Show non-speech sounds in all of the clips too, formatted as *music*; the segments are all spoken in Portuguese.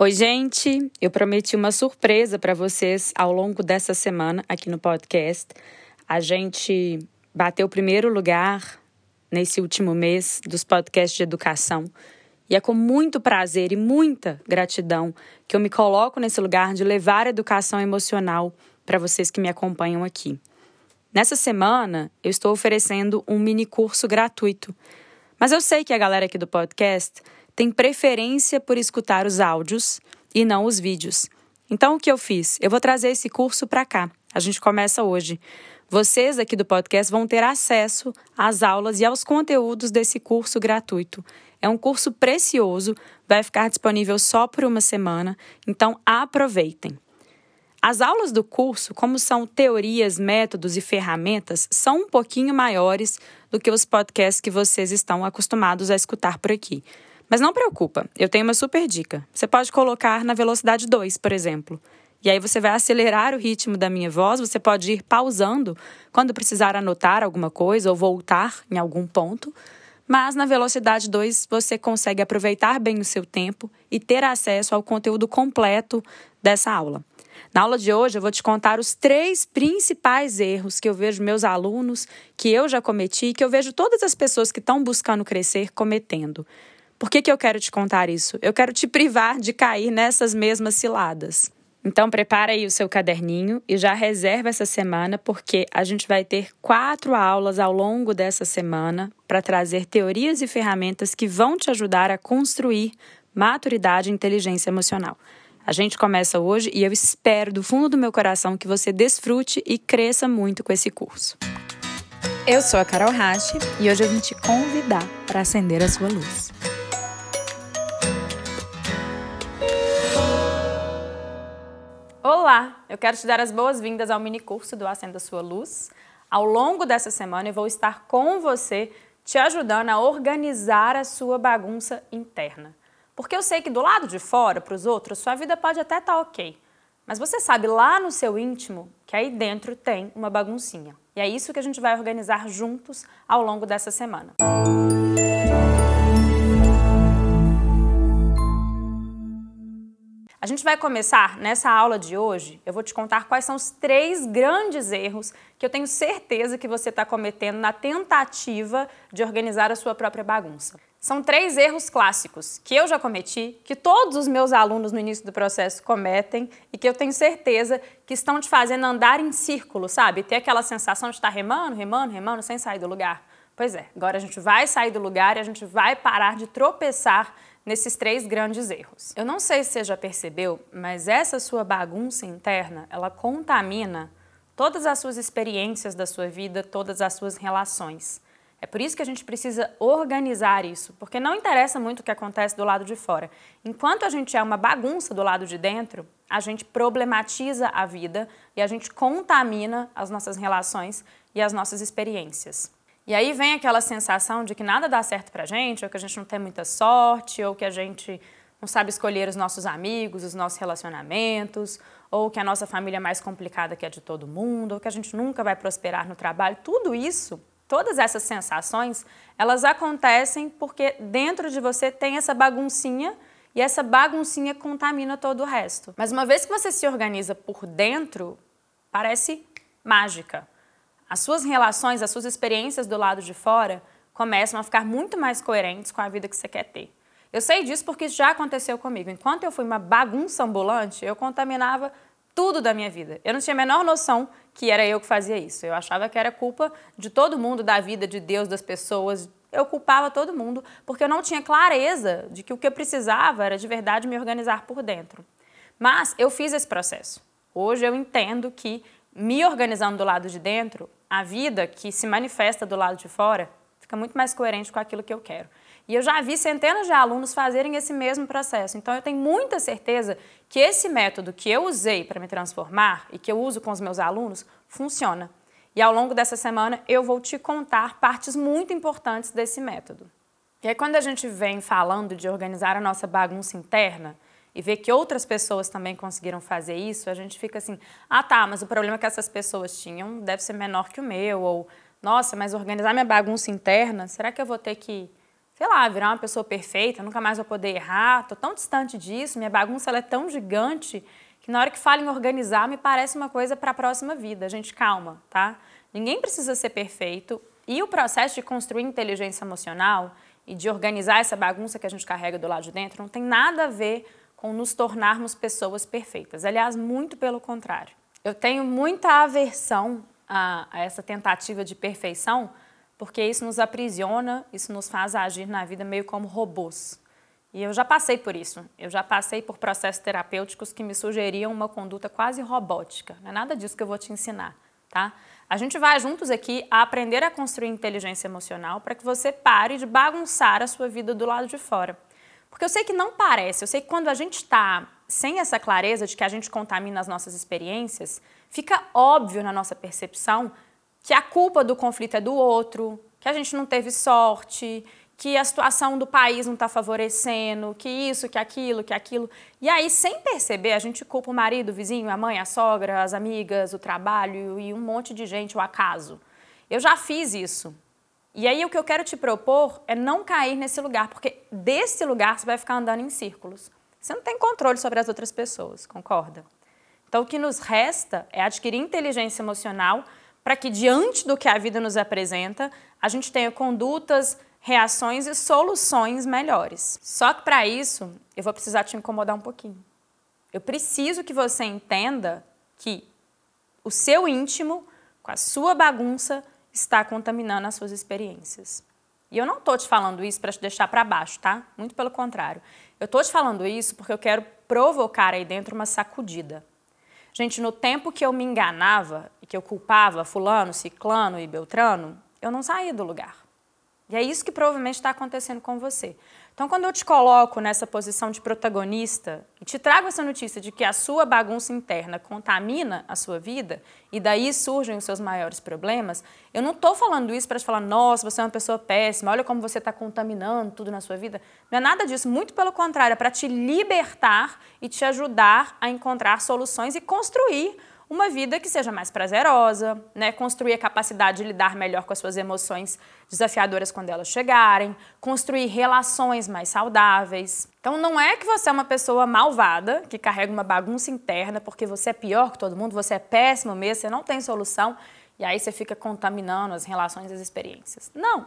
Oi, gente! Eu prometi uma surpresa para vocês ao longo dessa semana aqui no podcast. A gente bateu o primeiro lugar nesse último mês dos podcasts de educação. E é com muito prazer e muita gratidão que eu me coloco nesse lugar de levar educação emocional para vocês que me acompanham aqui. Nessa semana, eu estou oferecendo um mini curso gratuito. Mas eu sei que a galera aqui do podcast tem preferência por escutar os áudios e não os vídeos. Então, o que eu fiz? Eu vou trazer esse curso para cá. A gente começa hoje. Vocês aqui do podcast vão ter acesso às aulas e aos conteúdos desse curso gratuito. É um curso precioso, vai ficar disponível só por uma semana, então aproveitem. As aulas do curso, como são teorias, métodos e ferramentas, são um pouquinho maiores do que os podcasts que vocês estão acostumados a escutar por aqui. Mas não preocupa, eu tenho uma super dica. Você pode colocar na velocidade 2, por exemplo. E aí você vai acelerar o ritmo da minha voz, você pode ir pausando quando precisar anotar alguma coisa ou voltar em algum ponto. Mas na velocidade 2 você consegue aproveitar bem o seu tempo e ter acesso ao conteúdo completo dessa aula. Na aula de hoje eu vou te contar os três principais erros que eu vejo meus alunos, que eu já cometi, que eu vejo todas as pessoas que estão buscando crescer cometendo. Por que, que eu quero te contar isso? Eu quero te privar de cair nessas mesmas ciladas. Então, prepara aí o seu caderninho e já reserva essa semana, porque a gente vai ter quatro aulas ao longo dessa semana para trazer teorias e ferramentas que vão te ajudar a construir maturidade e inteligência emocional. A gente começa hoje e eu espero do fundo do meu coração que você desfrute e cresça muito com esse curso. Eu sou a Carol Rache e hoje eu vim te convidar para acender a sua luz. Olá, eu quero te dar as boas-vindas ao mini curso do Acenda Sua Luz. Ao longo dessa semana eu vou estar com você te ajudando a organizar a sua bagunça interna. Porque eu sei que do lado de fora, para os outros, sua vida pode até estar tá ok. Mas você sabe lá no seu íntimo que aí dentro tem uma baguncinha. E é isso que a gente vai organizar juntos ao longo dessa semana. A gente vai começar nessa aula de hoje. Eu vou te contar quais são os três grandes erros que eu tenho certeza que você está cometendo na tentativa de organizar a sua própria bagunça. São três erros clássicos que eu já cometi, que todos os meus alunos no início do processo cometem e que eu tenho certeza que estão te fazendo andar em círculo, sabe? Ter aquela sensação de estar remando, remando, remando sem sair do lugar. Pois é, agora a gente vai sair do lugar e a gente vai parar de tropeçar nesses três grandes erros. Eu não sei se você já percebeu, mas essa sua bagunça interna, ela contamina todas as suas experiências da sua vida, todas as suas relações. É por isso que a gente precisa organizar isso, porque não interessa muito o que acontece do lado de fora. Enquanto a gente é uma bagunça do lado de dentro, a gente problematiza a vida e a gente contamina as nossas relações e as nossas experiências. E aí vem aquela sensação de que nada dá certo pra gente, ou que a gente não tem muita sorte, ou que a gente não sabe escolher os nossos amigos, os nossos relacionamentos, ou que a nossa família é mais complicada que a de todo mundo, ou que a gente nunca vai prosperar no trabalho. Tudo isso, todas essas sensações, elas acontecem porque dentro de você tem essa baguncinha e essa baguncinha contamina todo o resto. Mas uma vez que você se organiza por dentro, parece mágica as suas relações, as suas experiências do lado de fora começam a ficar muito mais coerentes com a vida que você quer ter. Eu sei disso porque isso já aconteceu comigo. Enquanto eu fui uma bagunça ambulante, eu contaminava tudo da minha vida. Eu não tinha a menor noção que era eu que fazia isso. Eu achava que era culpa de todo mundo, da vida, de Deus, das pessoas. Eu culpava todo mundo porque eu não tinha clareza de que o que eu precisava era de verdade me organizar por dentro. Mas eu fiz esse processo. Hoje eu entendo que me organizando do lado de dentro a vida que se manifesta do lado de fora fica muito mais coerente com aquilo que eu quero. E eu já vi centenas de alunos fazerem esse mesmo processo. Então eu tenho muita certeza que esse método que eu usei para me transformar e que eu uso com os meus alunos funciona. E ao longo dessa semana eu vou te contar partes muito importantes desse método. E aí quando a gente vem falando de organizar a nossa bagunça interna, e ver que outras pessoas também conseguiram fazer isso, a gente fica assim: ah, tá, mas o problema que essas pessoas tinham deve ser menor que o meu, ou nossa, mas organizar minha bagunça interna, será que eu vou ter que sei lá, virar uma pessoa perfeita, nunca mais vou poder errar, tô tão distante disso, minha bagunça ela é tão gigante que na hora que fala em organizar me parece uma coisa para a próxima vida. Gente, calma, tá? Ninguém precisa ser perfeito e o processo de construir inteligência emocional e de organizar essa bagunça que a gente carrega do lado de dentro não tem nada a ver com nos tornarmos pessoas perfeitas. Aliás, muito pelo contrário. Eu tenho muita aversão a, a essa tentativa de perfeição, porque isso nos aprisiona, isso nos faz agir na vida meio como robôs. E eu já passei por isso. Eu já passei por processos terapêuticos que me sugeriam uma conduta quase robótica. Não é nada disso que eu vou te ensinar, tá? A gente vai juntos aqui a aprender a construir inteligência emocional para que você pare de bagunçar a sua vida do lado de fora. Porque eu sei que não parece, eu sei que quando a gente está sem essa clareza de que a gente contamina as nossas experiências, fica óbvio na nossa percepção que a culpa do conflito é do outro, que a gente não teve sorte, que a situação do país não está favorecendo, que isso, que aquilo, que aquilo. E aí, sem perceber, a gente culpa o marido, o vizinho, a mãe, a sogra, as amigas, o trabalho e um monte de gente, o acaso. Eu já fiz isso. E aí o que eu quero te propor é não cair nesse lugar, porque desse lugar você vai ficar andando em círculos. Você não tem controle sobre as outras pessoas, concorda? Então o que nos resta é adquirir inteligência emocional para que diante do que a vida nos apresenta, a gente tenha condutas, reações e soluções melhores. Só que para isso, eu vou precisar te incomodar um pouquinho. Eu preciso que você entenda que o seu íntimo, com a sua bagunça, está contaminando as suas experiências. E eu não estou te falando isso para te deixar para baixo, tá? Muito pelo contrário. Eu estou te falando isso porque eu quero provocar aí dentro uma sacudida. Gente, no tempo que eu me enganava e que eu culpava fulano, ciclano e beltrano, eu não saía do lugar. E é isso que provavelmente está acontecendo com você. Então, quando eu te coloco nessa posição de protagonista e te trago essa notícia de que a sua bagunça interna contamina a sua vida e daí surgem os seus maiores problemas, eu não estou falando isso para te falar, nossa, você é uma pessoa péssima, olha como você está contaminando tudo na sua vida. Não é nada disso, muito pelo contrário, é para te libertar e te ajudar a encontrar soluções e construir uma vida que seja mais prazerosa, né? construir a capacidade de lidar melhor com as suas emoções desafiadoras quando elas chegarem, construir relações mais saudáveis. Então não é que você é uma pessoa malvada, que carrega uma bagunça interna porque você é pior que todo mundo, você é péssimo mesmo, você não tem solução e aí você fica contaminando as relações e as experiências. Não.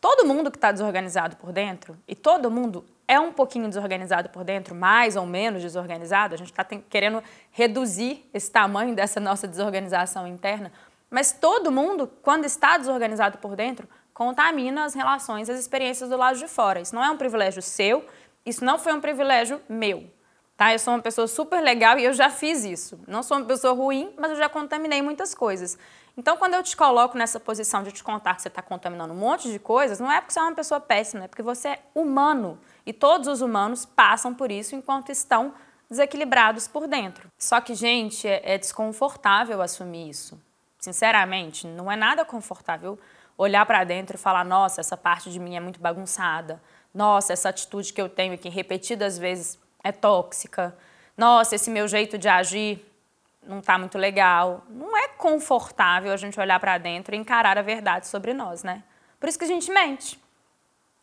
Todo mundo que está desorganizado por dentro, e todo mundo é um pouquinho desorganizado por dentro, mais ou menos desorganizado, a gente está querendo reduzir esse tamanho dessa nossa desorganização interna, mas todo mundo, quando está desorganizado por dentro, contamina as relações, as experiências do lado de fora. Isso não é um privilégio seu, isso não foi um privilégio meu. Tá? Eu sou uma pessoa super legal e eu já fiz isso. Não sou uma pessoa ruim, mas eu já contaminei muitas coisas. Então, quando eu te coloco nessa posição de te contar que você está contaminando um monte de coisas, não é porque você é uma pessoa péssima, é porque você é humano. E todos os humanos passam por isso enquanto estão desequilibrados por dentro. Só que, gente, é, é desconfortável assumir isso. Sinceramente, não é nada confortável olhar para dentro e falar: nossa, essa parte de mim é muito bagunçada. Nossa, essa atitude que eu tenho aqui repetidas vezes é tóxica. Nossa, esse meu jeito de agir não está muito legal. Não é confortável a gente olhar para dentro e encarar a verdade sobre nós, né? Por isso que a gente mente.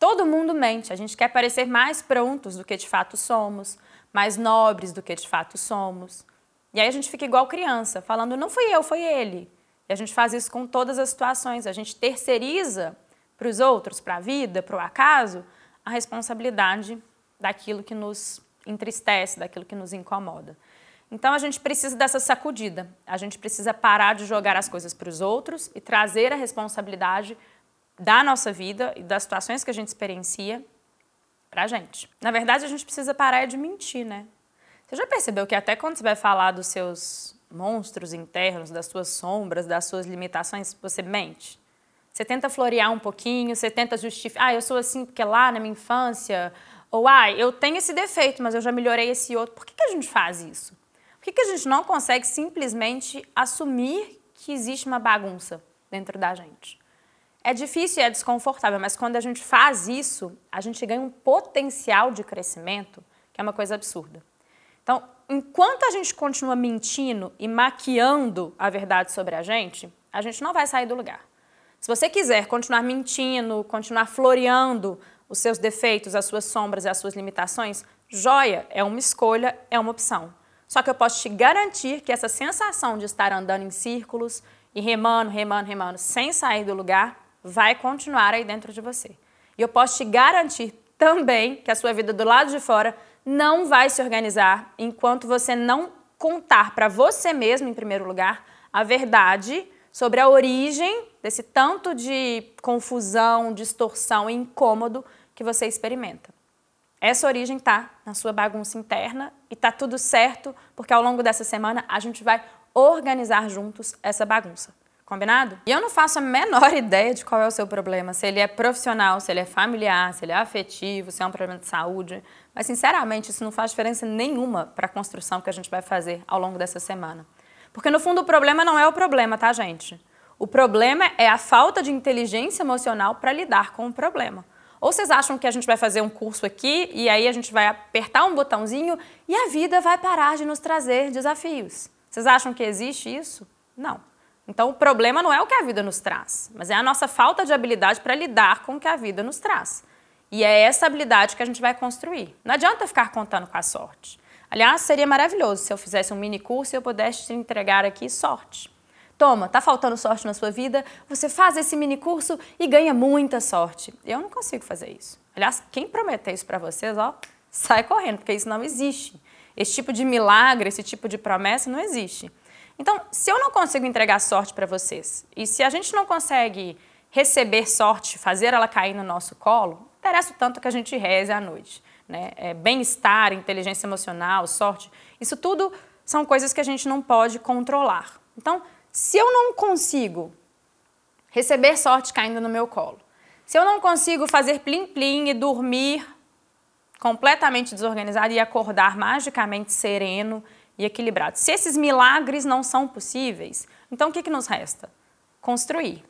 Todo mundo mente. A gente quer parecer mais prontos do que de fato somos, mais nobres do que de fato somos. E aí a gente fica igual criança, falando não fui eu, foi ele. E a gente faz isso com todas as situações. A gente terceiriza para os outros, para a vida, para o acaso, a responsabilidade daquilo que nos entristece, daquilo que nos incomoda. Então a gente precisa dessa sacudida. A gente precisa parar de jogar as coisas para os outros e trazer a responsabilidade da nossa vida e das situações que a gente experiencia para a gente. Na verdade, a gente precisa parar de mentir, né? Você já percebeu que até quando você vai falar dos seus monstros internos, das suas sombras, das suas limitações, você mente? Você tenta florear um pouquinho, você tenta justificar, ah, eu sou assim porque lá na minha infância, ou ah, eu tenho esse defeito, mas eu já melhorei esse outro. Por que, que a gente faz isso? Por que, que a gente não consegue simplesmente assumir que existe uma bagunça dentro da gente? É difícil e é desconfortável, mas quando a gente faz isso, a gente ganha um potencial de crescimento que é uma coisa absurda. Então, enquanto a gente continua mentindo e maquiando a verdade sobre a gente, a gente não vai sair do lugar. Se você quiser continuar mentindo, continuar floreando os seus defeitos, as suas sombras e as suas limitações? Joia, é uma escolha, é uma opção. Só que eu posso te garantir que essa sensação de estar andando em círculos e remando, remando, remando, sem sair do lugar, vai continuar aí dentro de você. E eu posso te garantir também que a sua vida do lado de fora não vai se organizar enquanto você não contar para você mesmo, em primeiro lugar, a verdade sobre a origem desse tanto de confusão, distorção e incômodo que você experimenta. Essa origem está na sua bagunça interna e está tudo certo, porque ao longo dessa semana a gente vai organizar juntos essa bagunça. Combinado? E eu não faço a menor *laughs* ideia de qual é o seu problema, se ele é profissional, se ele é familiar, se ele é afetivo, se é um problema de saúde. Mas, sinceramente, isso não faz diferença nenhuma para a construção que a gente vai fazer ao longo dessa semana. Porque, no fundo, o problema não é o problema, tá, gente? O problema é a falta de inteligência emocional para lidar com o problema. Ou vocês acham que a gente vai fazer um curso aqui e aí a gente vai apertar um botãozinho e a vida vai parar de nos trazer desafios? Vocês acham que existe isso? Não. Então o problema não é o que a vida nos traz, mas é a nossa falta de habilidade para lidar com o que a vida nos traz. E é essa habilidade que a gente vai construir. Não adianta ficar contando com a sorte. Aliás, seria maravilhoso se eu fizesse um mini curso e eu pudesse te entregar aqui sorte. Toma, tá faltando sorte na sua vida, você faz esse mini curso e ganha muita sorte. Eu não consigo fazer isso. Aliás, quem prometer isso para vocês, ó, sai correndo, porque isso não existe. Esse tipo de milagre, esse tipo de promessa não existe. Então, se eu não consigo entregar sorte para vocês, e se a gente não consegue receber sorte, fazer ela cair no nosso colo, interessa o tanto que a gente reze à noite. Né? É, Bem-estar, inteligência emocional, sorte, isso tudo são coisas que a gente não pode controlar. Então, se eu não consigo receber sorte caindo no meu colo, se eu não consigo fazer plim-plim e dormir completamente desorganizado e acordar magicamente sereno e equilibrado, se esses milagres não são possíveis, então o que, que nos resta? Construir.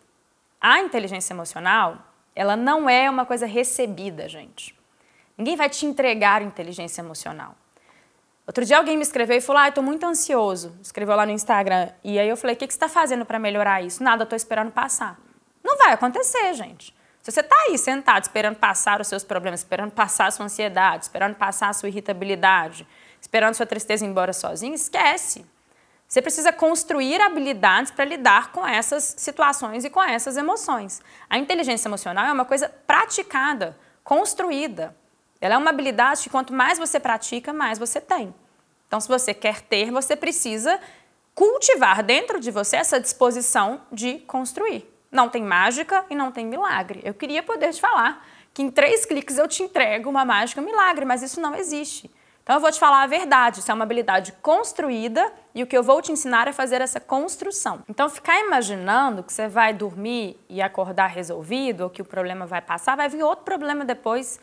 A inteligência emocional, ela não é uma coisa recebida, gente. Ninguém vai te entregar inteligência emocional. Outro dia alguém me escreveu e falou: Ah, estou muito ansioso. Escreveu lá no Instagram. E aí eu falei: O que, que você está fazendo para melhorar isso? Nada, estou esperando passar. Não vai acontecer, gente. Se você está aí sentado esperando passar os seus problemas, esperando passar a sua ansiedade, esperando passar a sua irritabilidade, esperando sua tristeza embora sozinho, esquece. Você precisa construir habilidades para lidar com essas situações e com essas emoções. A inteligência emocional é uma coisa praticada, construída. Ela é uma habilidade que quanto mais você pratica, mais você tem. Então, se você quer ter, você precisa cultivar dentro de você essa disposição de construir. Não tem mágica e não tem milagre. Eu queria poder te falar que em três cliques eu te entrego uma mágica, um milagre, mas isso não existe. Então eu vou te falar a verdade, isso é uma habilidade construída e o que eu vou te ensinar é fazer essa construção. Então ficar imaginando que você vai dormir e acordar resolvido ou que o problema vai passar, vai vir outro problema depois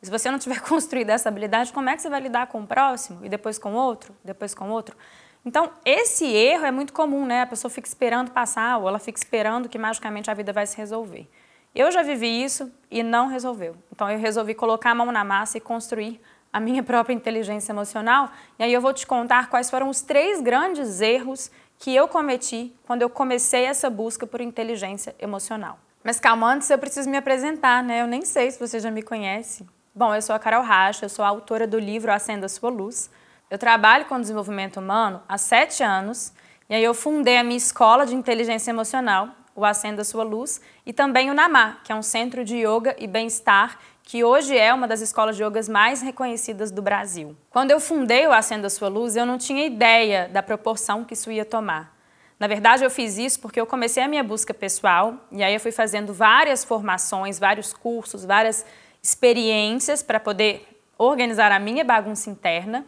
se você não tiver *laughs* construído essa habilidade, como é que você vai lidar com o próximo e depois com outro, depois com outro? Então, esse erro é muito comum, né? A pessoa fica esperando passar ou ela fica esperando que magicamente a vida vai se resolver. Eu já vivi isso e não resolveu. Então, eu resolvi colocar a mão na massa e construir a minha própria inteligência emocional. E aí eu vou te contar quais foram os três grandes erros que eu cometi quando eu comecei essa busca por inteligência emocional. Mas calma, antes eu preciso me apresentar, né? Eu nem sei se você já me conhece. Bom, eu sou a Carol Racha, eu sou autora do livro Acenda Sua Luz. Eu trabalho com desenvolvimento humano há sete anos e aí eu fundei a minha escola de inteligência emocional, o Acenda Sua Luz, e também o Namá, que é um centro de yoga e bem-estar que hoje é uma das escolas de yogas mais reconhecidas do Brasil. Quando eu fundei o Acenda Sua Luz, eu não tinha ideia da proporção que isso ia tomar. Na verdade, eu fiz isso porque eu comecei a minha busca pessoal e aí eu fui fazendo várias formações, vários cursos, várias experiências para poder organizar a minha bagunça interna.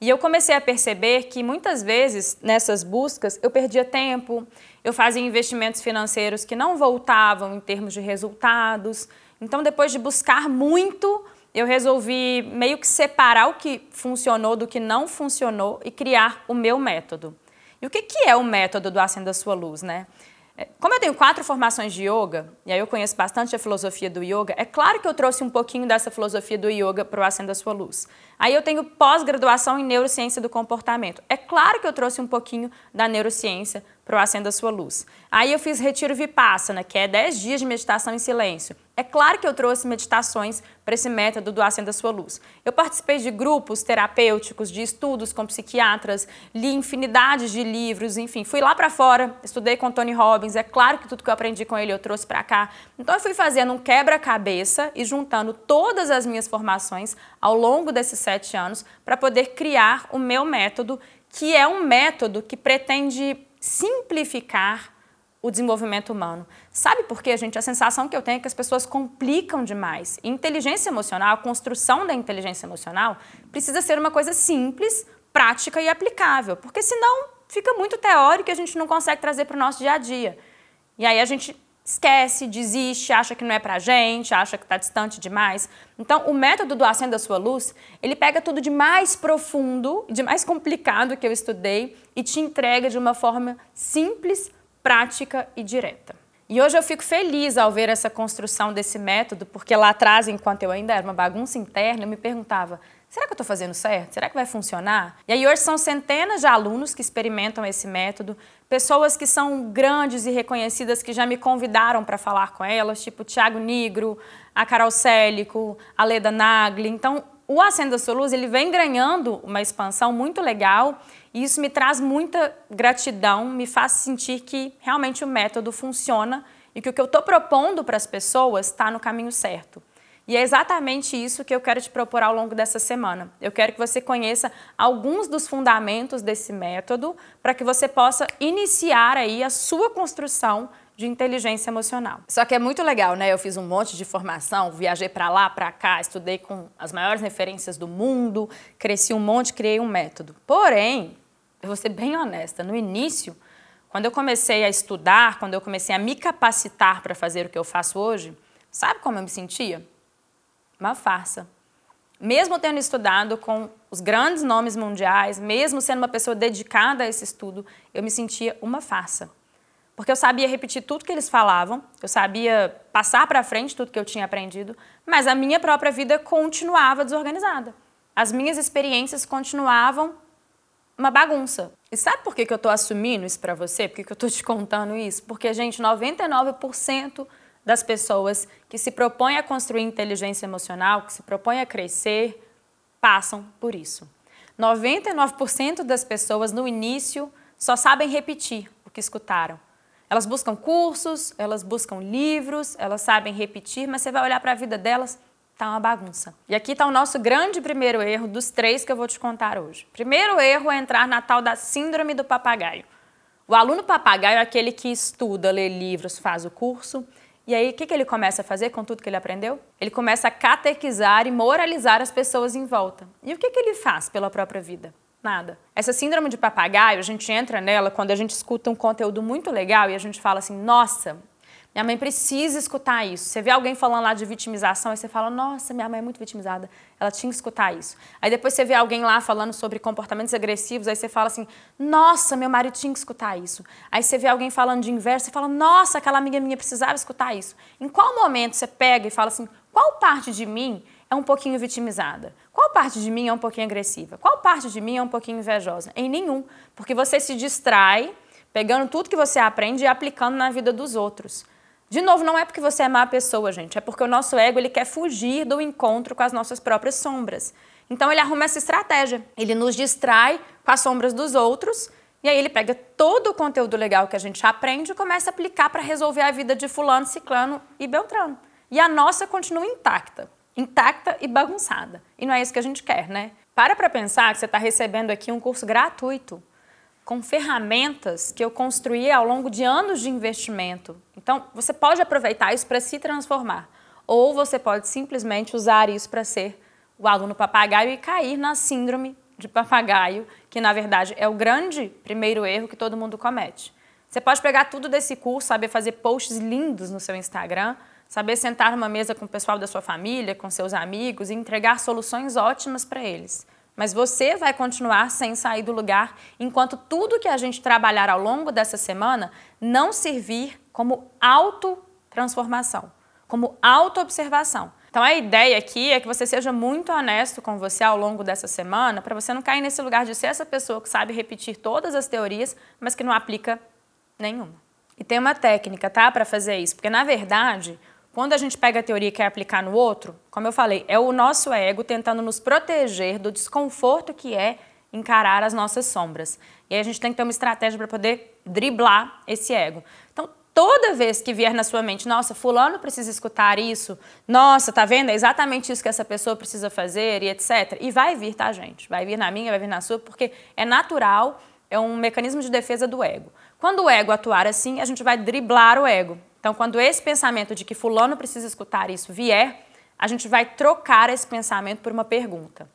E eu comecei a perceber que muitas vezes nessas buscas eu perdia tempo, eu fazia investimentos financeiros que não voltavam em termos de resultados. Então, depois de buscar muito, eu resolvi meio que separar o que funcionou do que não funcionou e criar o meu método. E o que, que é o método do Acenda Sua Luz, né? É, como eu tenho quatro formações de yoga, e aí eu conheço bastante a filosofia do yoga, é claro que eu trouxe um pouquinho dessa filosofia do yoga para o Acenda Sua Luz. Aí eu tenho pós-graduação em neurociência do comportamento. É claro que eu trouxe um pouquinho da neurociência para o Acenda Sua Luz. Aí eu fiz Retiro Vipassana, que é 10 dias de meditação em silêncio. É claro que eu trouxe meditações para esse método do Acenda Sua Luz. Eu participei de grupos terapêuticos, de estudos com psiquiatras, li infinidade de livros, enfim, fui lá para fora, estudei com Tony Robbins. É claro que tudo que eu aprendi com ele eu trouxe para cá. Então eu fui fazendo um quebra-cabeça e juntando todas as minhas formações ao longo desses sete anos para poder criar o meu método, que é um método que pretende simplificar o desenvolvimento humano. Sabe por quê, gente? A sensação que eu tenho é que as pessoas complicam demais. inteligência emocional, a construção da inteligência emocional, precisa ser uma coisa simples, prática e aplicável, porque senão fica muito teórico e a gente não consegue trazer para o nosso dia a dia. E aí a gente esquece, desiste, acha que não é pra gente, acha que está distante demais. Então, o método do Acenda Sua Luz, ele pega tudo de mais profundo, de mais complicado que eu estudei e te entrega de uma forma simples, prática e direta. E hoje eu fico feliz ao ver essa construção desse método, porque lá atrás, enquanto eu ainda era uma bagunça interna, eu me perguntava: será que eu estou fazendo certo? Será que vai funcionar? E aí hoje são centenas de alunos que experimentam esse método, pessoas que são grandes e reconhecidas que já me convidaram para falar com elas, tipo Tiago Nigro, a Carol Célico, a Leda Nagli. Então, o Acenda Sua Luz, ele vem ganhando uma expansão muito legal e isso me traz muita gratidão, me faz sentir que realmente o método funciona e que o que eu estou propondo para as pessoas está no caminho certo. E é exatamente isso que eu quero te propor ao longo dessa semana. Eu quero que você conheça alguns dos fundamentos desse método para que você possa iniciar aí a sua construção de inteligência emocional. Só que é muito legal, né? Eu fiz um monte de formação, viajei para lá, para cá, estudei com as maiores referências do mundo, cresci um monte, criei um método. Porém, eu vou ser bem honesta, no início, quando eu comecei a estudar, quando eu comecei a me capacitar para fazer o que eu faço hoje, sabe como eu me sentia? Uma farsa. Mesmo tendo estudado com os grandes nomes mundiais, mesmo sendo uma pessoa dedicada a esse estudo, eu me sentia uma farsa. Porque eu sabia repetir tudo que eles falavam, eu sabia passar para frente tudo que eu tinha aprendido, mas a minha própria vida continuava desorganizada. As minhas experiências continuavam uma bagunça. E sabe por que, eu estou assumindo isso para você? Por que, que eu estou te contando isso? Porque, gente, 99% das pessoas que se propõem a construir inteligência emocional, que se propõem a crescer, passam por isso. 99% das pessoas no início só sabem repetir o que escutaram. Elas buscam cursos, elas buscam livros, elas sabem repetir, mas você vai olhar para a vida delas, tá uma bagunça. E aqui está o nosso grande primeiro erro dos três que eu vou te contar hoje. Primeiro erro é entrar na tal da síndrome do papagaio. O aluno papagaio é aquele que estuda, lê livros, faz o curso, e aí, o que, que ele começa a fazer com tudo que ele aprendeu? Ele começa a catequizar e moralizar as pessoas em volta. E o que, que ele faz pela própria vida? Nada. Essa síndrome de papagaio, a gente entra nela quando a gente escuta um conteúdo muito legal e a gente fala assim: nossa, minha mãe precisa escutar isso. Você vê alguém falando lá de vitimização e você fala: Nossa, minha mãe é muito vitimizada. Ela tinha que escutar isso. Aí depois você vê alguém lá falando sobre comportamentos agressivos, aí você fala assim: Nossa, meu marido tinha que escutar isso. Aí você vê alguém falando de inverso e fala: Nossa, aquela amiga minha precisava escutar isso. Em qual momento você pega e fala assim: Qual parte de mim é um pouquinho vitimizada? Qual parte de mim é um pouquinho agressiva? Qual parte de mim é um pouquinho invejosa? Em nenhum. Porque você se distrai pegando tudo que você aprende e aplicando na vida dos outros. De novo, não é porque você é má pessoa, gente, é porque o nosso ego ele quer fugir do encontro com as nossas próprias sombras. Então ele arruma essa estratégia. Ele nos distrai com as sombras dos outros e aí ele pega todo o conteúdo legal que a gente aprende e começa a aplicar para resolver a vida de fulano, ciclano e beltrano. E a nossa continua intacta, intacta e bagunçada. E não é isso que a gente quer, né? Para para pensar que você está recebendo aqui um curso gratuito com ferramentas que eu construí ao longo de anos de investimento. Então, você pode aproveitar isso para se transformar, ou você pode simplesmente usar isso para ser o aluno papagaio e cair na síndrome de papagaio, que na verdade é o grande primeiro erro que todo mundo comete. Você pode pegar tudo desse curso, saber fazer posts lindos no seu Instagram, saber sentar numa mesa com o pessoal da sua família, com seus amigos e entregar soluções ótimas para eles mas você vai continuar sem sair do lugar enquanto tudo que a gente trabalhar ao longo dessa semana não servir como autotransformação, como autoobservação. Então a ideia aqui é que você seja muito honesto com você ao longo dessa semana, para você não cair nesse lugar de ser essa pessoa que sabe repetir todas as teorias, mas que não aplica Nenhuma. E tem uma técnica, tá, para fazer isso, porque na verdade, quando a gente pega a teoria e quer aplicar no outro, como eu falei, é o nosso ego tentando nos proteger do desconforto que é encarar as nossas sombras. E aí a gente tem que ter uma estratégia para poder driblar esse ego. Então, toda vez que vier na sua mente, nossa, fulano precisa escutar isso, nossa, tá vendo? É exatamente isso que essa pessoa precisa fazer e etc. E vai vir, tá, gente? Vai vir na minha, vai vir na sua, porque é natural, é um mecanismo de defesa do ego. Quando o ego atuar assim, a gente vai driblar o ego. Então, quando esse pensamento de que fulano precisa escutar isso vier, a gente vai trocar esse pensamento por uma pergunta.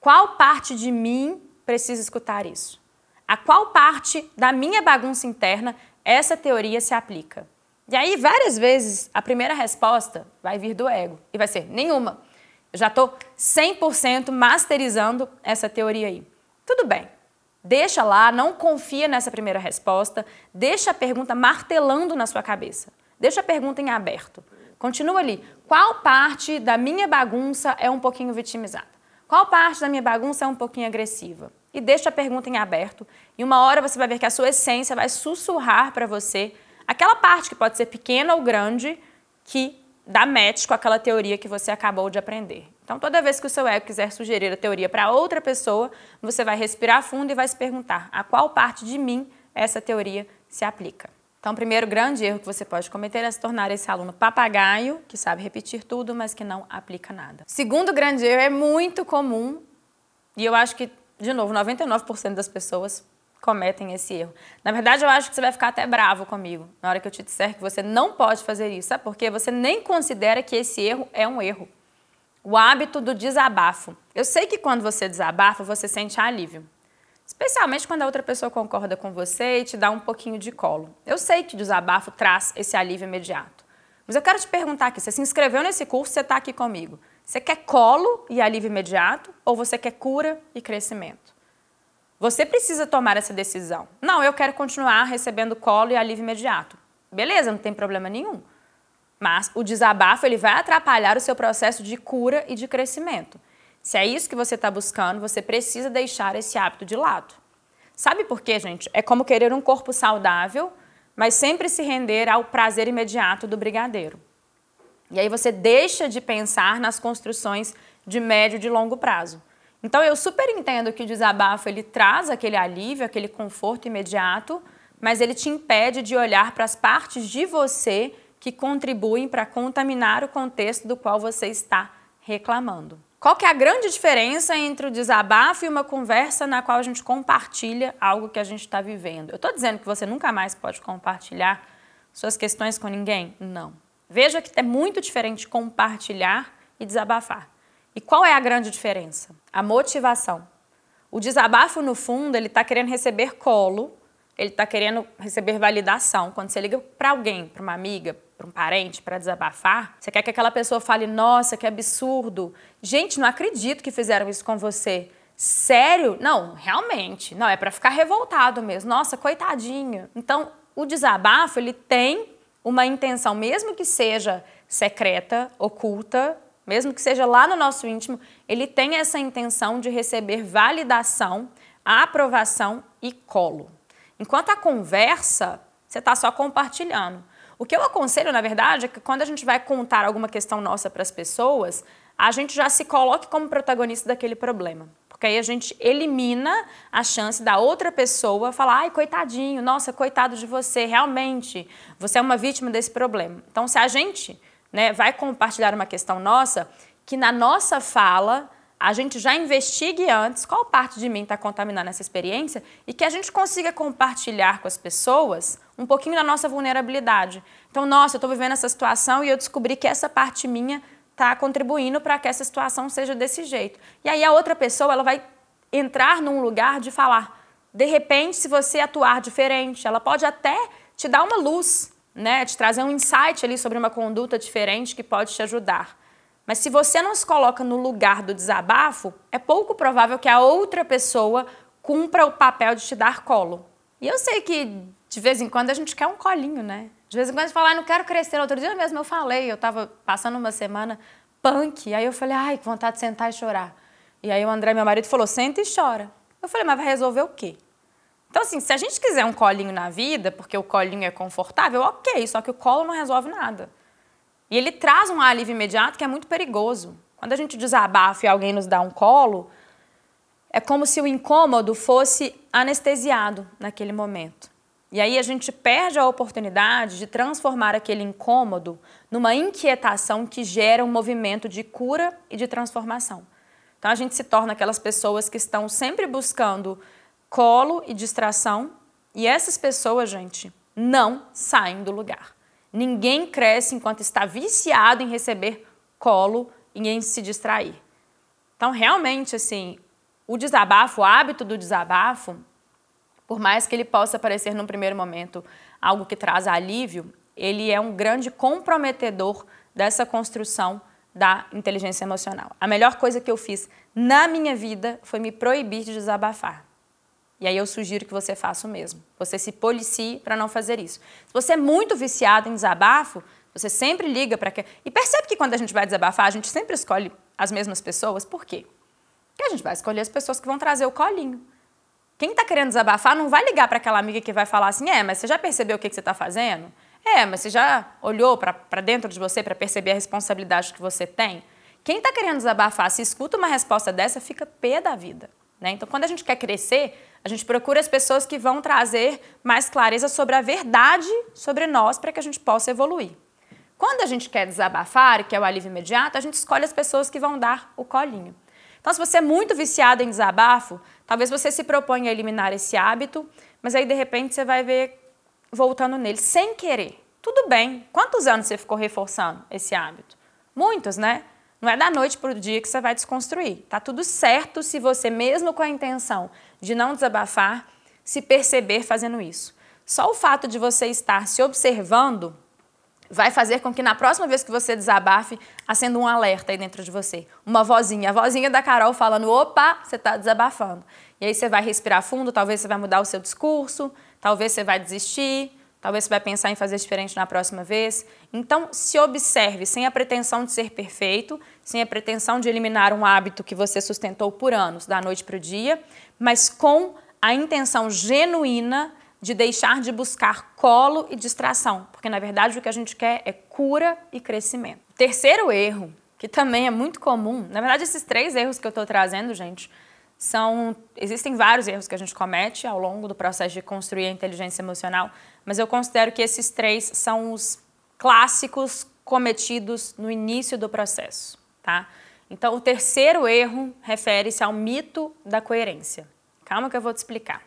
Qual parte de mim precisa escutar isso? A qual parte da minha bagunça interna essa teoria se aplica? E aí, várias vezes, a primeira resposta vai vir do ego e vai ser nenhuma. Eu já estou 100% masterizando essa teoria aí. Tudo bem, Deixa lá, não confia nessa primeira resposta, deixa a pergunta martelando na sua cabeça. Deixa a pergunta em aberto. Continua ali. Qual parte da minha bagunça é um pouquinho vitimizada? Qual parte da minha bagunça é um pouquinho agressiva? E deixa a pergunta em aberto. E uma hora você vai ver que a sua essência vai sussurrar para você aquela parte que pode ser pequena ou grande que dá match com aquela teoria que você acabou de aprender. Então, toda vez que o seu ego quiser sugerir a teoria para outra pessoa, você vai respirar fundo e vai se perguntar a qual parte de mim essa teoria se aplica. Então, o primeiro grande erro que você pode cometer é se tornar esse aluno papagaio, que sabe repetir tudo, mas que não aplica nada. Segundo grande erro é muito comum, e eu acho que, de novo, 99% das pessoas cometem esse erro. Na verdade, eu acho que você vai ficar até bravo comigo na hora que eu te disser que você não pode fazer isso, sabe? Porque você nem considera que esse erro é um erro o hábito do desabafo. Eu sei que quando você desabafa, você sente alívio. Especialmente quando a outra pessoa concorda com você e te dá um pouquinho de colo. Eu sei que desabafo traz esse alívio imediato. Mas eu quero te perguntar aqui: você se inscreveu nesse curso, você está aqui comigo. Você quer colo e alívio imediato ou você quer cura e crescimento? Você precisa tomar essa decisão. Não, eu quero continuar recebendo colo e alívio imediato. Beleza, não tem problema nenhum. Mas o desabafo ele vai atrapalhar o seu processo de cura e de crescimento. Se é isso que você está buscando, você precisa deixar esse hábito de lado. Sabe por quê, gente? É como querer um corpo saudável, mas sempre se render ao prazer imediato do brigadeiro. E aí você deixa de pensar nas construções de médio e de longo prazo. Então eu super entendo que o desabafo ele traz aquele alívio, aquele conforto imediato, mas ele te impede de olhar para as partes de você que contribuem para contaminar o contexto do qual você está reclamando. Qual que é a grande diferença entre o desabafo e uma conversa na qual a gente compartilha algo que a gente está vivendo? Eu estou dizendo que você nunca mais pode compartilhar suas questões com ninguém? Não. Veja que é muito diferente compartilhar e desabafar. E qual é a grande diferença? A motivação. O desabafo, no fundo, ele está querendo receber colo, ele está querendo receber validação. Quando você liga para alguém, para uma amiga, para um parente para desabafar, você quer que aquela pessoa fale: Nossa, que absurdo. Gente, não acredito que fizeram isso com você. Sério? Não, realmente. Não, é para ficar revoltado mesmo. Nossa, coitadinho. Então, o desabafo, ele tem uma intenção, mesmo que seja secreta, oculta, mesmo que seja lá no nosso íntimo, ele tem essa intenção de receber validação, aprovação e colo. Enquanto a conversa, você está só compartilhando. O que eu aconselho, na verdade, é que quando a gente vai contar alguma questão nossa para as pessoas, a gente já se coloque como protagonista daquele problema. Porque aí a gente elimina a chance da outra pessoa falar: ai, coitadinho, nossa, coitado de você, realmente, você é uma vítima desse problema. Então, se a gente né, vai compartilhar uma questão nossa, que na nossa fala a gente já investigue antes qual parte de mim está contaminando essa experiência e que a gente consiga compartilhar com as pessoas um pouquinho da nossa vulnerabilidade. Então, nossa, eu estou vivendo essa situação e eu descobri que essa parte minha está contribuindo para que essa situação seja desse jeito. E aí a outra pessoa ela vai entrar num lugar de falar. De repente, se você atuar diferente, ela pode até te dar uma luz, né? Te trazer um insight ali sobre uma conduta diferente que pode te ajudar. Mas se você não se coloca no lugar do desabafo, é pouco provável que a outra pessoa cumpra o papel de te dar colo. E eu sei que de vez em quando a gente quer um colinho, né? De vez em quando a gente fala, ah, não quero crescer. Outro dia mesmo eu falei, eu estava passando uma semana punk, aí eu falei, ai, que vontade de sentar e chorar. E aí o André, meu marido, falou, senta e chora. Eu falei, mas vai resolver o quê? Então, assim, se a gente quiser um colinho na vida, porque o colinho é confortável, ok, só que o colo não resolve nada. E ele traz um alívio imediato que é muito perigoso. Quando a gente desabafa e alguém nos dá um colo, é como se o incômodo fosse anestesiado naquele momento. E aí a gente perde a oportunidade de transformar aquele incômodo numa inquietação que gera um movimento de cura e de transformação. Então a gente se torna aquelas pessoas que estão sempre buscando colo e distração, e essas pessoas, gente, não saem do lugar. Ninguém cresce enquanto está viciado em receber colo e em se distrair. Então, realmente, assim, o desabafo, o hábito do desabafo, por mais que ele possa parecer num primeiro momento algo que traz alívio, ele é um grande comprometedor dessa construção da inteligência emocional. A melhor coisa que eu fiz na minha vida foi me proibir de desabafar. E aí eu sugiro que você faça o mesmo. Você se policie para não fazer isso. Se você é muito viciado em desabafo, você sempre liga para que e percebe que quando a gente vai desabafar, a gente sempre escolhe as mesmas pessoas. Por quê? que a gente vai escolher as pessoas que vão trazer o colinho. Quem está querendo desabafar não vai ligar para aquela amiga que vai falar assim: é, mas você já percebeu o que, que você está fazendo? É, mas você já olhou para dentro de você para perceber a responsabilidade que você tem? Quem está querendo desabafar, se escuta uma resposta dessa, fica pé da vida. Né? Então, quando a gente quer crescer, a gente procura as pessoas que vão trazer mais clareza sobre a verdade sobre nós para que a gente possa evoluir. Quando a gente quer desabafar, que é o alívio imediato, a gente escolhe as pessoas que vão dar o colinho. Então, se você é muito viciado em desabafo, talvez você se proponha a eliminar esse hábito, mas aí de repente você vai ver voltando nele sem querer. Tudo bem. Quantos anos você ficou reforçando esse hábito? Muitos, né? Não é da noite para o dia que você vai desconstruir. Tá tudo certo se você, mesmo com a intenção de não desabafar, se perceber fazendo isso. Só o fato de você estar se observando vai fazer com que na próxima vez que você desabafe, acenda um alerta aí dentro de você. Uma vozinha, a vozinha da Carol falando: opa, você está desabafando. E aí você vai respirar fundo, talvez você vai mudar o seu discurso, talvez você vai desistir, talvez você vai pensar em fazer diferente na próxima vez. Então, se observe sem a pretensão de ser perfeito, sem a pretensão de eliminar um hábito que você sustentou por anos, da noite para o dia, mas com a intenção genuína de deixar de buscar colo e distração, porque na verdade o que a gente quer é cura e crescimento. Terceiro erro, que também é muito comum, na verdade esses três erros que eu estou trazendo, gente, são existem vários erros que a gente comete ao longo do processo de construir a inteligência emocional, mas eu considero que esses três são os clássicos cometidos no início do processo, tá? Então, o terceiro erro refere-se ao mito da coerência. Calma que eu vou te explicar.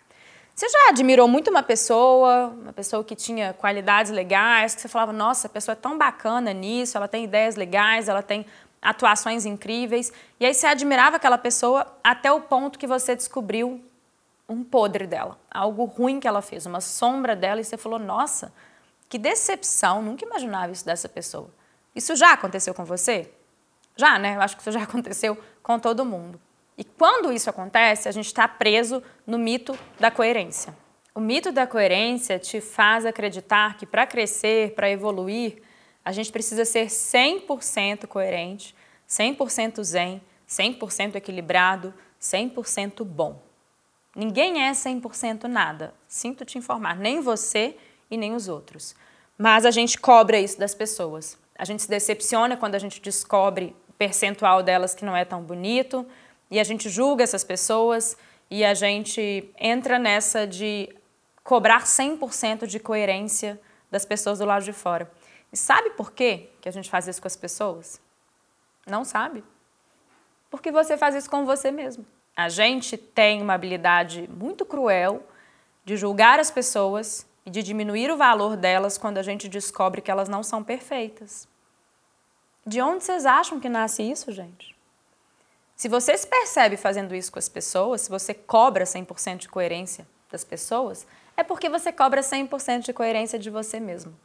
Você já admirou muito uma pessoa, uma pessoa que tinha qualidades legais, que você falava, nossa, a pessoa é tão bacana nisso, ela tem ideias legais, ela tem atuações incríveis. E aí você admirava aquela pessoa até o ponto que você descobriu um podre dela, algo ruim que ela fez, uma sombra dela, e você falou, nossa, que decepção, nunca imaginava isso dessa pessoa. Isso já aconteceu com você? Já, né? Eu acho que isso já *laughs* aconteceu com todo mundo. E quando isso acontece, a gente está preso no mito da coerência. O mito da coerência te faz acreditar que para crescer, para evoluir, a gente precisa ser 100% coerente, 100% zen, 100% equilibrado, 100% bom. Ninguém é 100% nada, sinto te informar, nem você e nem os outros. Mas a gente cobra isso das pessoas. A gente se decepciona quando a gente descobre percentual delas que não é tão bonito, e a gente julga essas pessoas e a gente entra nessa de cobrar 100% de coerência das pessoas do lado de fora. E sabe por quê que a gente faz isso com as pessoas? Não sabe. Porque você faz isso com você mesmo. A gente tem uma habilidade muito cruel de julgar as pessoas e de diminuir o valor delas quando a gente descobre que elas não são perfeitas. De onde vocês acham que nasce isso, gente? Se você se percebe fazendo isso com as pessoas, se você cobra 100% de coerência das pessoas, é porque você cobra 100% de coerência de você mesmo.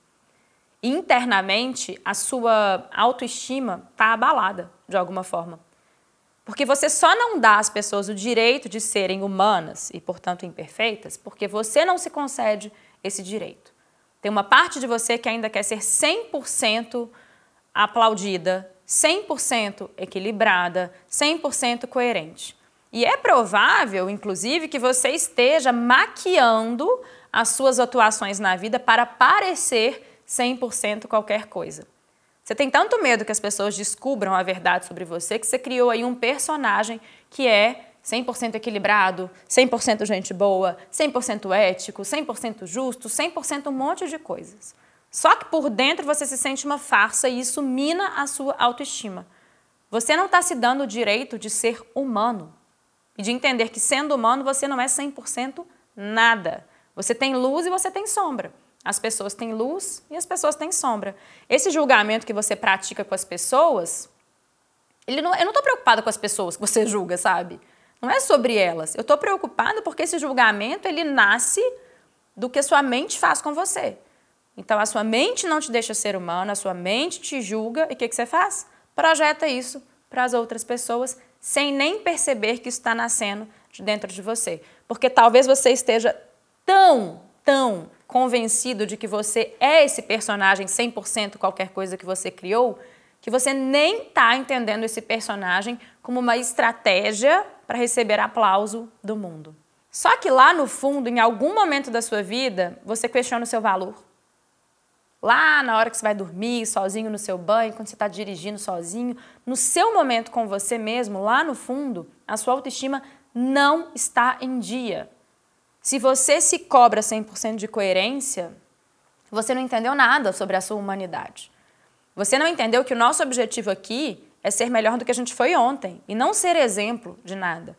Internamente, a sua autoestima está abalada de alguma forma. Porque você só não dá às pessoas o direito de serem humanas e, portanto, imperfeitas, porque você não se concede esse direito. Tem uma parte de você que ainda quer ser 100% aplaudida, 100% equilibrada, 100% coerente. E é provável, inclusive, que você esteja maquiando as suas atuações na vida para parecer 100% qualquer coisa. Você tem tanto medo que as pessoas descubram a verdade sobre você que você criou aí um personagem que é 100% equilibrado, 100% gente boa, 100% ético, 100% justo, 100% um monte de coisas. Só que por dentro você se sente uma farsa e isso mina a sua autoestima. Você não está se dando o direito de ser humano e de entender que sendo humano você não é 100% nada. Você tem luz e você tem sombra. As pessoas têm luz e as pessoas têm sombra. Esse julgamento que você pratica com as pessoas, ele não, eu não estou preocupada com as pessoas que você julga, sabe? Não é sobre elas. Eu estou preocupada porque esse julgamento ele nasce do que a sua mente faz com você. Então a sua mente não te deixa ser humano, a sua mente te julga e o que, que você faz? Projeta isso para as outras pessoas sem nem perceber que isso está nascendo de dentro de você. Porque talvez você esteja tão, tão convencido de que você é esse personagem 100% qualquer coisa que você criou, que você nem está entendendo esse personagem como uma estratégia para receber aplauso do mundo. Só que lá no fundo, em algum momento da sua vida, você questiona o seu valor. Lá na hora que você vai dormir, sozinho no seu banho, quando você está dirigindo sozinho, no seu momento com você mesmo, lá no fundo, a sua autoestima não está em dia. Se você se cobra 100% de coerência, você não entendeu nada sobre a sua humanidade. Você não entendeu que o nosso objetivo aqui é ser melhor do que a gente foi ontem e não ser exemplo de nada.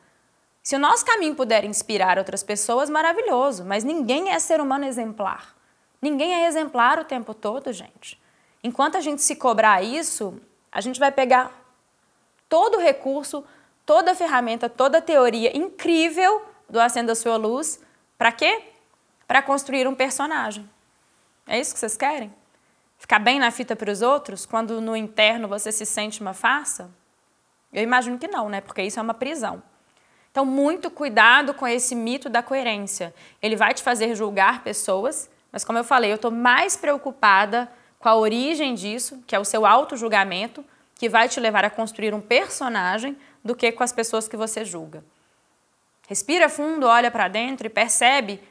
Se o nosso caminho puder inspirar outras pessoas, maravilhoso, mas ninguém é ser humano exemplar. Ninguém é exemplar o tempo todo, gente. Enquanto a gente se cobrar isso, a gente vai pegar todo o recurso, toda a ferramenta, toda a teoria incrível do Acenda a Sua Luz para quê? Para construir um personagem. É isso que vocês querem? Ficar bem na fita para os outros quando no interno você se sente uma farsa? Eu imagino que não, né? Porque isso é uma prisão. Então, muito cuidado com esse mito da coerência. Ele vai te fazer julgar pessoas, mas como eu falei, eu estou mais preocupada com a origem disso, que é o seu auto-julgamento, que vai te levar a construir um personagem, do que com as pessoas que você julga. Respira fundo, olha para dentro e percebe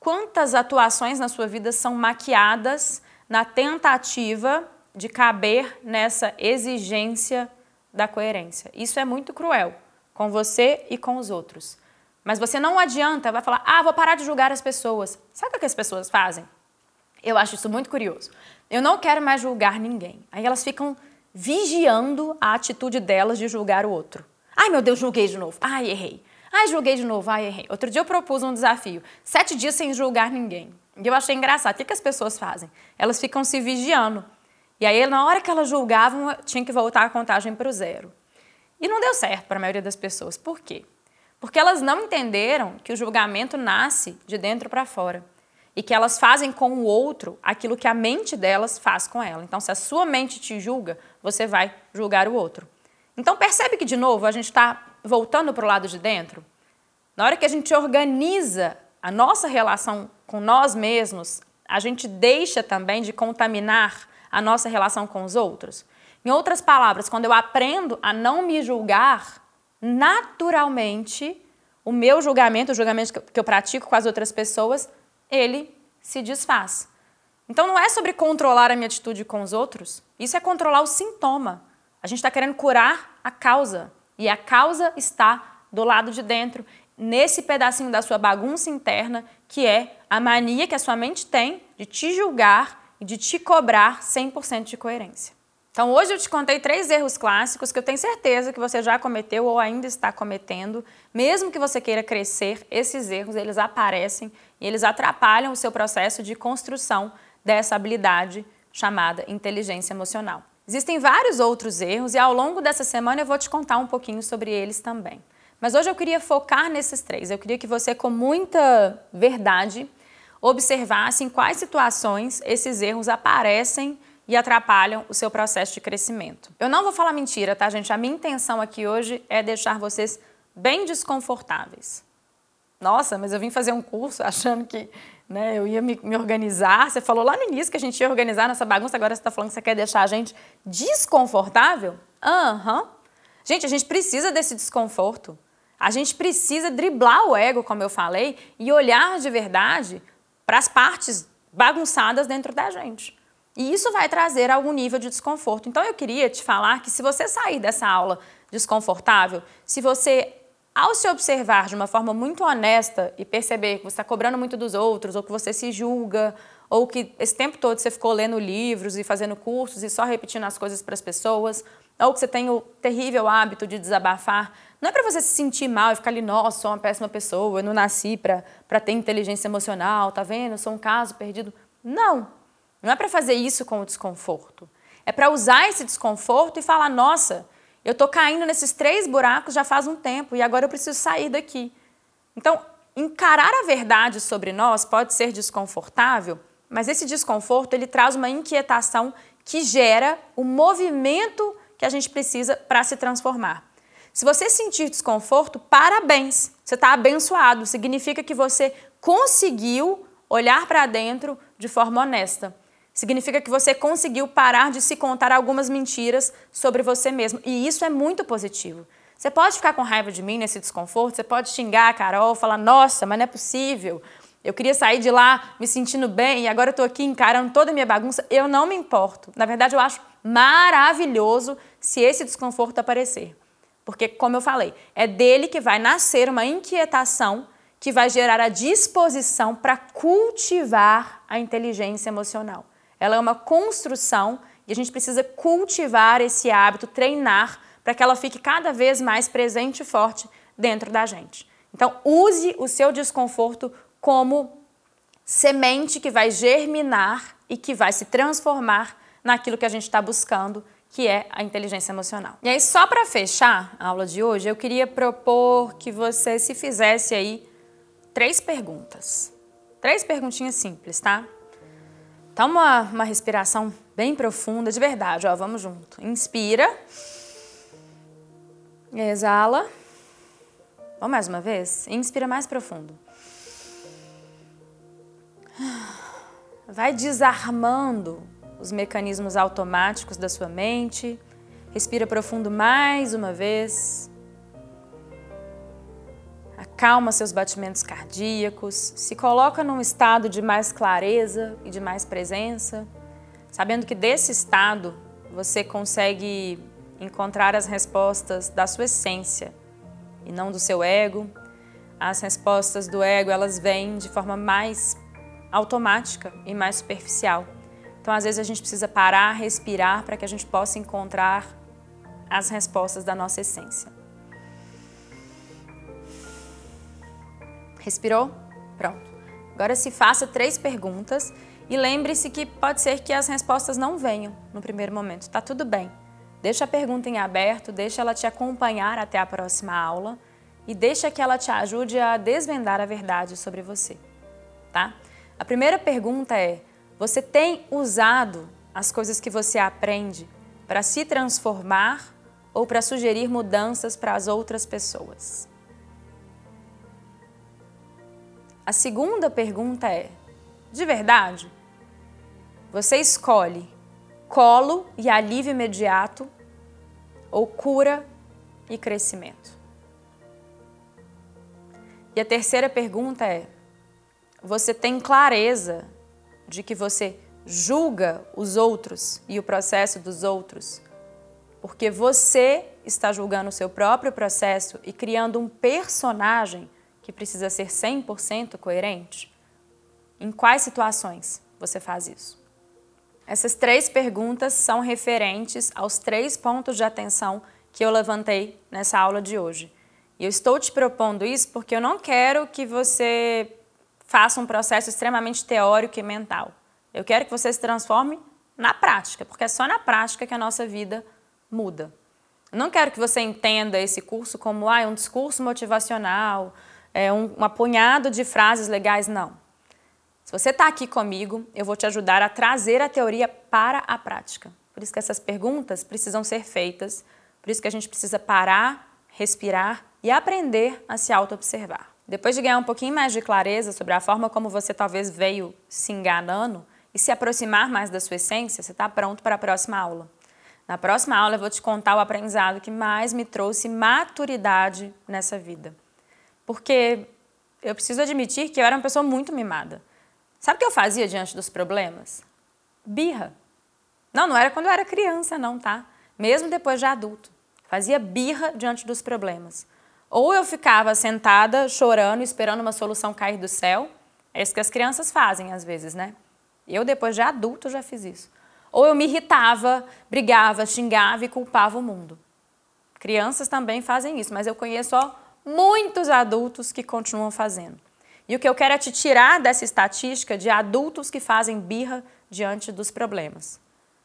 quantas atuações na sua vida são maquiadas na tentativa de caber nessa exigência da coerência. Isso é muito cruel com você e com os outros. Mas você não adianta, vai falar, ah, vou parar de julgar as pessoas. Sabe o que as pessoas fazem? Eu acho isso muito curioso. Eu não quero mais julgar ninguém. Aí elas ficam vigiando a atitude delas de julgar o outro. Ai, meu Deus, julguei de novo. Ai, errei. Ai, julguei de novo, ai, errei. Outro dia eu propus um desafio: sete dias sem julgar ninguém. E eu achei engraçado. O que, que as pessoas fazem? Elas ficam se vigiando. E aí, na hora que elas julgavam, tinha que voltar a contagem para o zero. E não deu certo para a maioria das pessoas. Por quê? Porque elas não entenderam que o julgamento nasce de dentro para fora. E que elas fazem com o outro aquilo que a mente delas faz com ela. Então, se a sua mente te julga, você vai julgar o outro. Então, percebe que, de novo, a gente está voltando para o lado de dentro, na hora que a gente organiza a nossa relação com nós mesmos, a gente deixa também de contaminar a nossa relação com os outros. Em outras palavras, quando eu aprendo a não me julgar, naturalmente o meu julgamento, o julgamento que eu pratico com as outras pessoas, ele se desfaz. Então não é sobre controlar a minha atitude com os outros, isso é controlar o sintoma. A gente está querendo curar a causa. E a causa está do lado de dentro, nesse pedacinho da sua bagunça interna, que é a mania que a sua mente tem de te julgar e de te cobrar 100% de coerência. Então, hoje eu te contei três erros clássicos que eu tenho certeza que você já cometeu ou ainda está cometendo. Mesmo que você queira crescer, esses erros eles aparecem e eles atrapalham o seu processo de construção dessa habilidade chamada inteligência emocional. Existem vários outros erros e ao longo dessa semana eu vou te contar um pouquinho sobre eles também. Mas hoje eu queria focar nesses três. Eu queria que você, com muita verdade, observasse em quais situações esses erros aparecem e atrapalham o seu processo de crescimento. Eu não vou falar mentira, tá, gente? A minha intenção aqui hoje é deixar vocês bem desconfortáveis. Nossa, mas eu vim fazer um curso achando que né? Eu ia me, me, organizar. Você falou lá no início que a gente ia organizar nossa bagunça, agora você está falando que você quer deixar a gente desconfortável? Aham. Uhum. Gente, a gente precisa desse desconforto. A gente precisa driblar o ego, como eu falei, e olhar de verdade para as partes bagunçadas dentro da gente. E isso vai trazer algum nível de desconforto. Então eu queria te falar que se você sair dessa aula desconfortável, se você, ao se observar de uma forma muito honesta e perceber que você está cobrando muito dos outros, ou que você se julga, ou que esse tempo todo você ficou lendo livros e fazendo cursos e só repetindo as coisas para as pessoas, ou que você tem o terrível hábito de desabafar, não é para você se sentir mal e ficar ali, nossa, sou uma péssima pessoa, eu não nasci para ter inteligência emocional, tá vendo? Sou um caso perdido. Não. Não é para fazer isso com o desconforto. É para usar esse desconforto e falar, nossa, eu estou caindo nesses três buracos já faz um tempo e agora eu preciso sair daqui. Então, encarar a verdade sobre nós pode ser desconfortável, mas esse desconforto ele traz uma inquietação que gera o movimento que a gente precisa para se transformar. Se você sentir desconforto, parabéns, você está abençoado. Significa que você conseguiu olhar para dentro de forma honesta. Significa que você conseguiu parar de se contar algumas mentiras sobre você mesmo. E isso é muito positivo. Você pode ficar com raiva de mim nesse desconforto, você pode xingar a Carol, falar: nossa, mas não é possível. Eu queria sair de lá me sentindo bem e agora eu estou aqui encarando toda a minha bagunça. Eu não me importo. Na verdade, eu acho maravilhoso se esse desconforto aparecer. Porque, como eu falei, é dele que vai nascer uma inquietação que vai gerar a disposição para cultivar a inteligência emocional. Ela é uma construção e a gente precisa cultivar esse hábito, treinar para que ela fique cada vez mais presente e forte dentro da gente. Então, use o seu desconforto como semente que vai germinar e que vai se transformar naquilo que a gente está buscando, que é a inteligência emocional. E aí, só para fechar a aula de hoje, eu queria propor que você se fizesse aí três perguntas. Três perguntinhas simples, tá? Toma uma, uma respiração bem profunda, de verdade, ó, vamos junto. Inspira. Exala. Vamos mais uma vez? Inspira mais profundo. Vai desarmando os mecanismos automáticos da sua mente. Respira profundo mais uma vez. Acalma seus batimentos cardíacos, se coloca num estado de mais clareza e de mais presença, sabendo que desse estado você consegue encontrar as respostas da sua essência e não do seu ego. As respostas do ego, elas vêm de forma mais automática e mais superficial. Então, às vezes, a gente precisa parar, respirar para que a gente possa encontrar as respostas da nossa essência. Respirou? Pronto. Agora se faça três perguntas e lembre-se que pode ser que as respostas não venham no primeiro momento. Tá tudo bem. Deixa a pergunta em aberto, deixa ela te acompanhar até a próxima aula e deixa que ela te ajude a desvendar a verdade sobre você, tá? A primeira pergunta é: você tem usado as coisas que você aprende para se transformar ou para sugerir mudanças para as outras pessoas? A segunda pergunta é: de verdade, você escolhe colo e alívio imediato ou cura e crescimento? E a terceira pergunta é: você tem clareza de que você julga os outros e o processo dos outros, porque você está julgando o seu próprio processo e criando um personagem que precisa ser 100% coerente? Em quais situações você faz isso? Essas três perguntas são referentes aos três pontos de atenção que eu levantei nessa aula de hoje. E eu estou te propondo isso porque eu não quero que você faça um processo extremamente teórico e mental. Eu quero que você se transforme na prática, porque é só na prática que a nossa vida muda. Eu não quero que você entenda esse curso como ah, um discurso motivacional, é um, um apunhado de frases legais, não. Se você está aqui comigo, eu vou te ajudar a trazer a teoria para a prática. Por isso que essas perguntas precisam ser feitas, por isso que a gente precisa parar, respirar e aprender a se auto-observar. Depois de ganhar um pouquinho mais de clareza sobre a forma como você talvez veio se enganando e se aproximar mais da sua essência, você está pronto para a próxima aula. Na próxima aula eu vou te contar o aprendizado que mais me trouxe maturidade nessa vida. Porque eu preciso admitir que eu era uma pessoa muito mimada. Sabe o que eu fazia diante dos problemas? Birra. Não, não era quando eu era criança, não, tá? Mesmo depois de adulto. Fazia birra diante dos problemas. Ou eu ficava sentada, chorando, esperando uma solução cair do céu. É isso que as crianças fazem às vezes, né? Eu, depois de adulto, já fiz isso. Ou eu me irritava, brigava, xingava e culpava o mundo. Crianças também fazem isso, mas eu conheço ó, muitos adultos que continuam fazendo. E o que eu quero é te tirar dessa estatística de adultos que fazem birra diante dos problemas.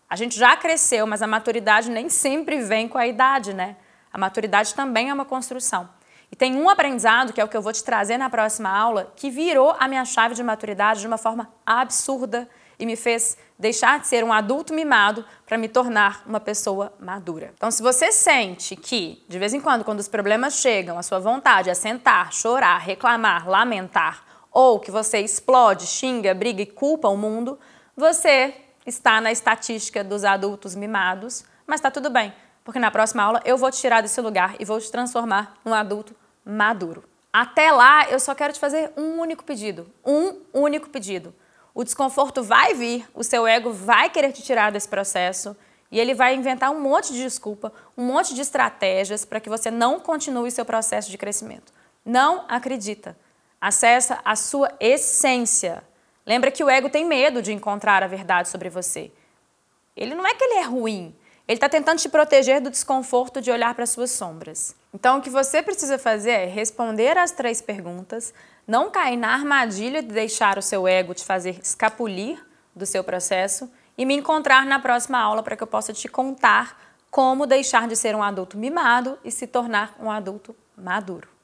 A gente já cresceu, mas a maturidade nem sempre vem com a idade, né? A maturidade também é uma construção. E tem um aprendizado, que é o que eu vou te trazer na próxima aula, que virou a minha chave de maturidade de uma forma absurda e me fez deixar de ser um adulto mimado para me tornar uma pessoa madura. Então, se você sente que, de vez em quando, quando os problemas chegam, a sua vontade é sentar, chorar, reclamar, lamentar, ou que você explode, xinga, briga e culpa o mundo, você está na estatística dos adultos mimados, mas está tudo bem, porque na próxima aula eu vou te tirar desse lugar e vou te transformar num adulto maduro. Até lá, eu só quero te fazer um único pedido, um único pedido o desconforto vai vir, o seu ego vai querer te tirar desse processo e ele vai inventar um monte de desculpa, um monte de estratégias para que você não continue seu processo de crescimento. Não acredita. Acessa a sua essência. Lembra que o ego tem medo de encontrar a verdade sobre você. Ele não é que ele é ruim, ele está tentando te proteger do desconforto de olhar para suas sombras. Então, o que você precisa fazer é responder às três perguntas, não cair na armadilha de deixar o seu ego te fazer escapulir do seu processo e me encontrar na próxima aula para que eu possa te contar como deixar de ser um adulto mimado e se tornar um adulto maduro.